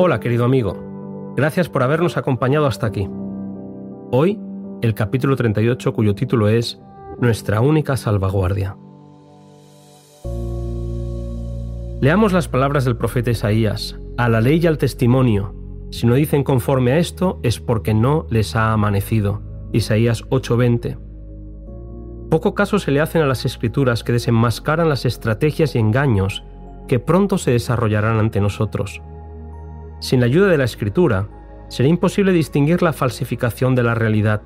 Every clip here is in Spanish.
Hola querido amigo, gracias por habernos acompañado hasta aquí. Hoy, el capítulo 38 cuyo título es Nuestra única salvaguardia. Leamos las palabras del profeta Isaías, a la ley y al testimonio. Si no dicen conforme a esto es porque no les ha amanecido. Isaías 8:20. Poco caso se le hacen a las escrituras que desenmascaran las estrategias y engaños que pronto se desarrollarán ante nosotros. Sin la ayuda de la escritura, será imposible distinguir la falsificación de la realidad.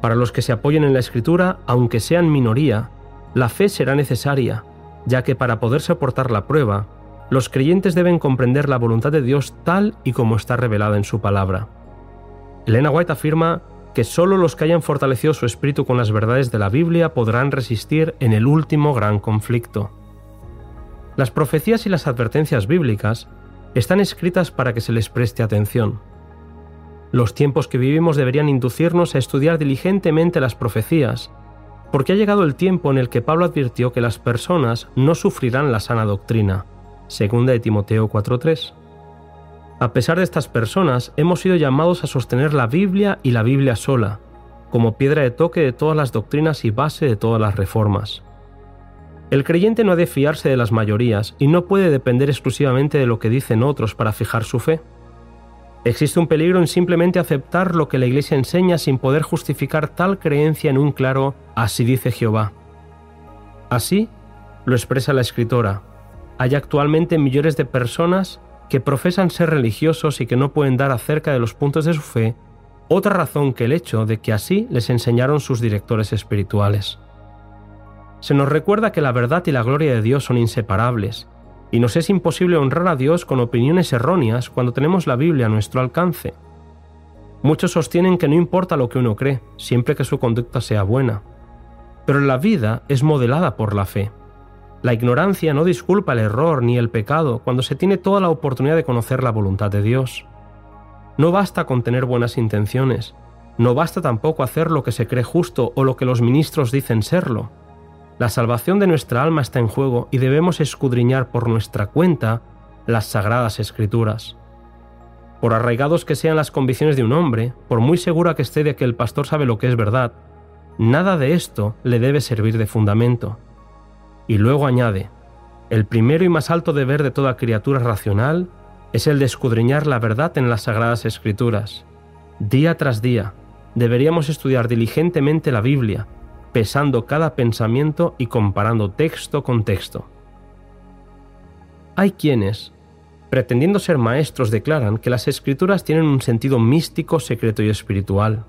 Para los que se apoyen en la escritura, aunque sean minoría, la fe será necesaria, ya que para poder soportar la prueba, los creyentes deben comprender la voluntad de Dios tal y como está revelada en su palabra. Elena White afirma que solo los que hayan fortalecido su espíritu con las verdades de la Biblia podrán resistir en el último gran conflicto. Las profecías y las advertencias bíblicas están escritas para que se les preste atención. Los tiempos que vivimos deberían inducirnos a estudiar diligentemente las profecías, porque ha llegado el tiempo en el que Pablo advirtió que las personas no sufrirán la sana doctrina, segunda de Timoteo 4:3. A pesar de estas personas, hemos sido llamados a sostener la Biblia y la Biblia sola, como piedra de toque de todas las doctrinas y base de todas las reformas. El creyente no ha de fiarse de las mayorías y no puede depender exclusivamente de lo que dicen otros para fijar su fe. Existe un peligro en simplemente aceptar lo que la Iglesia enseña sin poder justificar tal creencia en un claro así dice Jehová. Así lo expresa la escritora. Hay actualmente millones de personas que profesan ser religiosos y que no pueden dar acerca de los puntos de su fe otra razón que el hecho de que así les enseñaron sus directores espirituales se nos recuerda que la verdad y la gloria de Dios son inseparables, y nos es imposible honrar a Dios con opiniones erróneas cuando tenemos la Biblia a nuestro alcance. Muchos sostienen que no importa lo que uno cree, siempre que su conducta sea buena. Pero la vida es modelada por la fe. La ignorancia no disculpa el error ni el pecado cuando se tiene toda la oportunidad de conocer la voluntad de Dios. No basta con tener buenas intenciones, no basta tampoco hacer lo que se cree justo o lo que los ministros dicen serlo. La salvación de nuestra alma está en juego y debemos escudriñar por nuestra cuenta las sagradas escrituras. Por arraigados que sean las convicciones de un hombre, por muy segura que esté de que el pastor sabe lo que es verdad, nada de esto le debe servir de fundamento. Y luego añade, el primero y más alto deber de toda criatura racional es el de escudriñar la verdad en las sagradas escrituras. Día tras día, deberíamos estudiar diligentemente la Biblia, pesando cada pensamiento y comparando texto con texto. Hay quienes, pretendiendo ser maestros, declaran que las escrituras tienen un sentido místico, secreto y espiritual.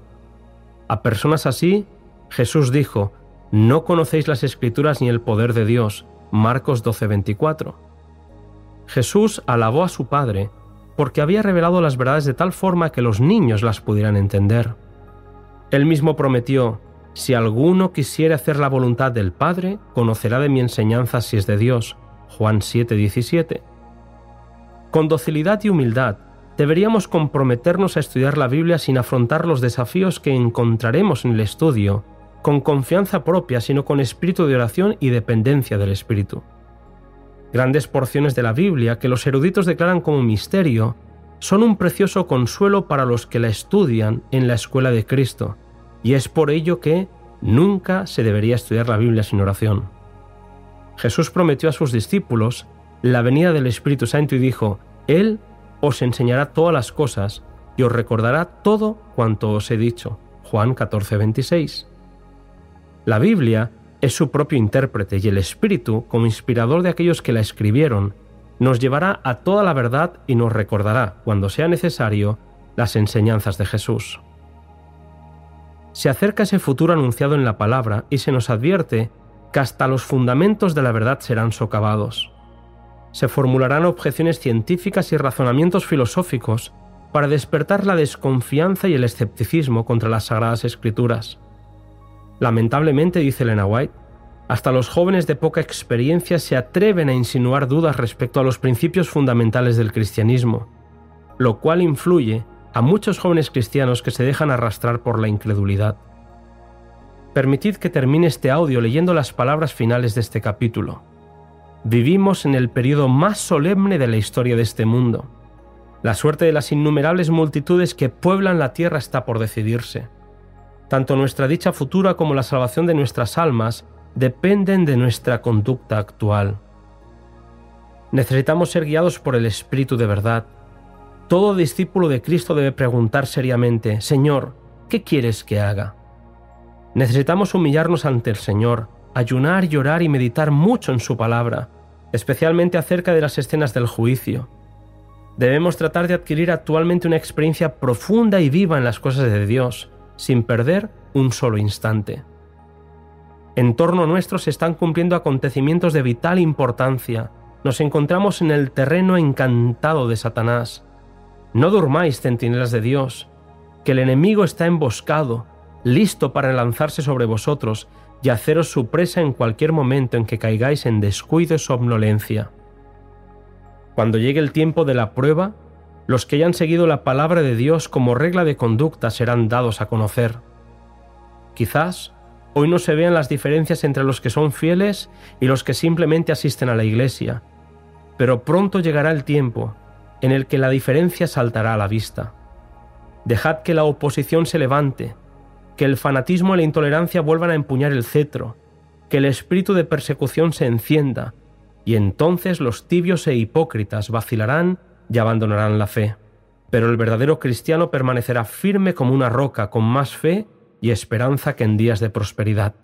A personas así, Jesús dijo, no conocéis las escrituras ni el poder de Dios. Marcos 12:24. Jesús alabó a su Padre porque había revelado las verdades de tal forma que los niños las pudieran entender. Él mismo prometió, si alguno quisiere hacer la voluntad del Padre, conocerá de mi enseñanza si es de Dios. Juan 7:17. Con docilidad y humildad, deberíamos comprometernos a estudiar la Biblia sin afrontar los desafíos que encontraremos en el estudio, con confianza propia, sino con espíritu de oración y dependencia del Espíritu. Grandes porciones de la Biblia que los eruditos declaran como misterio son un precioso consuelo para los que la estudian en la escuela de Cristo y es por ello que nunca se debería estudiar la Biblia sin oración. Jesús prometió a sus discípulos la venida del Espíritu Santo y dijo, Él os enseñará todas las cosas y os recordará todo cuanto os he dicho. Juan 14, 26. La Biblia es su propio intérprete y el Espíritu, como inspirador de aquellos que la escribieron, nos llevará a toda la verdad y nos recordará, cuando sea necesario, las enseñanzas de Jesús. Se acerca ese futuro anunciado en la palabra y se nos advierte que hasta los fundamentos de la verdad serán socavados. Se formularán objeciones científicas y razonamientos filosóficos para despertar la desconfianza y el escepticismo contra las sagradas escrituras. Lamentablemente, dice Elena White, hasta los jóvenes de poca experiencia se atreven a insinuar dudas respecto a los principios fundamentales del cristianismo, lo cual influye a muchos jóvenes cristianos que se dejan arrastrar por la incredulidad. Permitid que termine este audio leyendo las palabras finales de este capítulo. Vivimos en el periodo más solemne de la historia de este mundo. La suerte de las innumerables multitudes que pueblan la tierra está por decidirse. Tanto nuestra dicha futura como la salvación de nuestras almas dependen de nuestra conducta actual. Necesitamos ser guiados por el Espíritu de verdad. Todo discípulo de Cristo debe preguntar seriamente, Señor, ¿qué quieres que haga? Necesitamos humillarnos ante el Señor, ayunar, llorar y meditar mucho en su palabra, especialmente acerca de las escenas del juicio. Debemos tratar de adquirir actualmente una experiencia profunda y viva en las cosas de Dios, sin perder un solo instante. En torno nuestro se están cumpliendo acontecimientos de vital importancia. Nos encontramos en el terreno encantado de Satanás. No durmáis, centinelas de Dios, que el enemigo está emboscado, listo para lanzarse sobre vosotros y haceros su presa en cualquier momento en que caigáis en descuido y somnolencia. Cuando llegue el tiempo de la prueba, los que hayan seguido la palabra de Dios como regla de conducta serán dados a conocer. Quizás hoy no se vean las diferencias entre los que son fieles y los que simplemente asisten a la iglesia, pero pronto llegará el tiempo en el que la diferencia saltará a la vista. Dejad que la oposición se levante, que el fanatismo y la intolerancia vuelvan a empuñar el cetro, que el espíritu de persecución se encienda, y entonces los tibios e hipócritas vacilarán y abandonarán la fe. Pero el verdadero cristiano permanecerá firme como una roca, con más fe y esperanza que en días de prosperidad.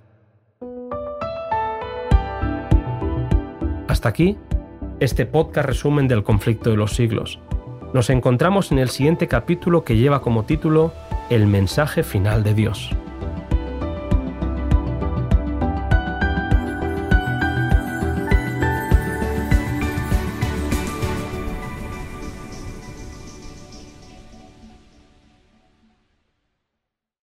Hasta aquí este podcast resumen del conflicto de los siglos. Nos encontramos en el siguiente capítulo que lleva como título El mensaje final de Dios.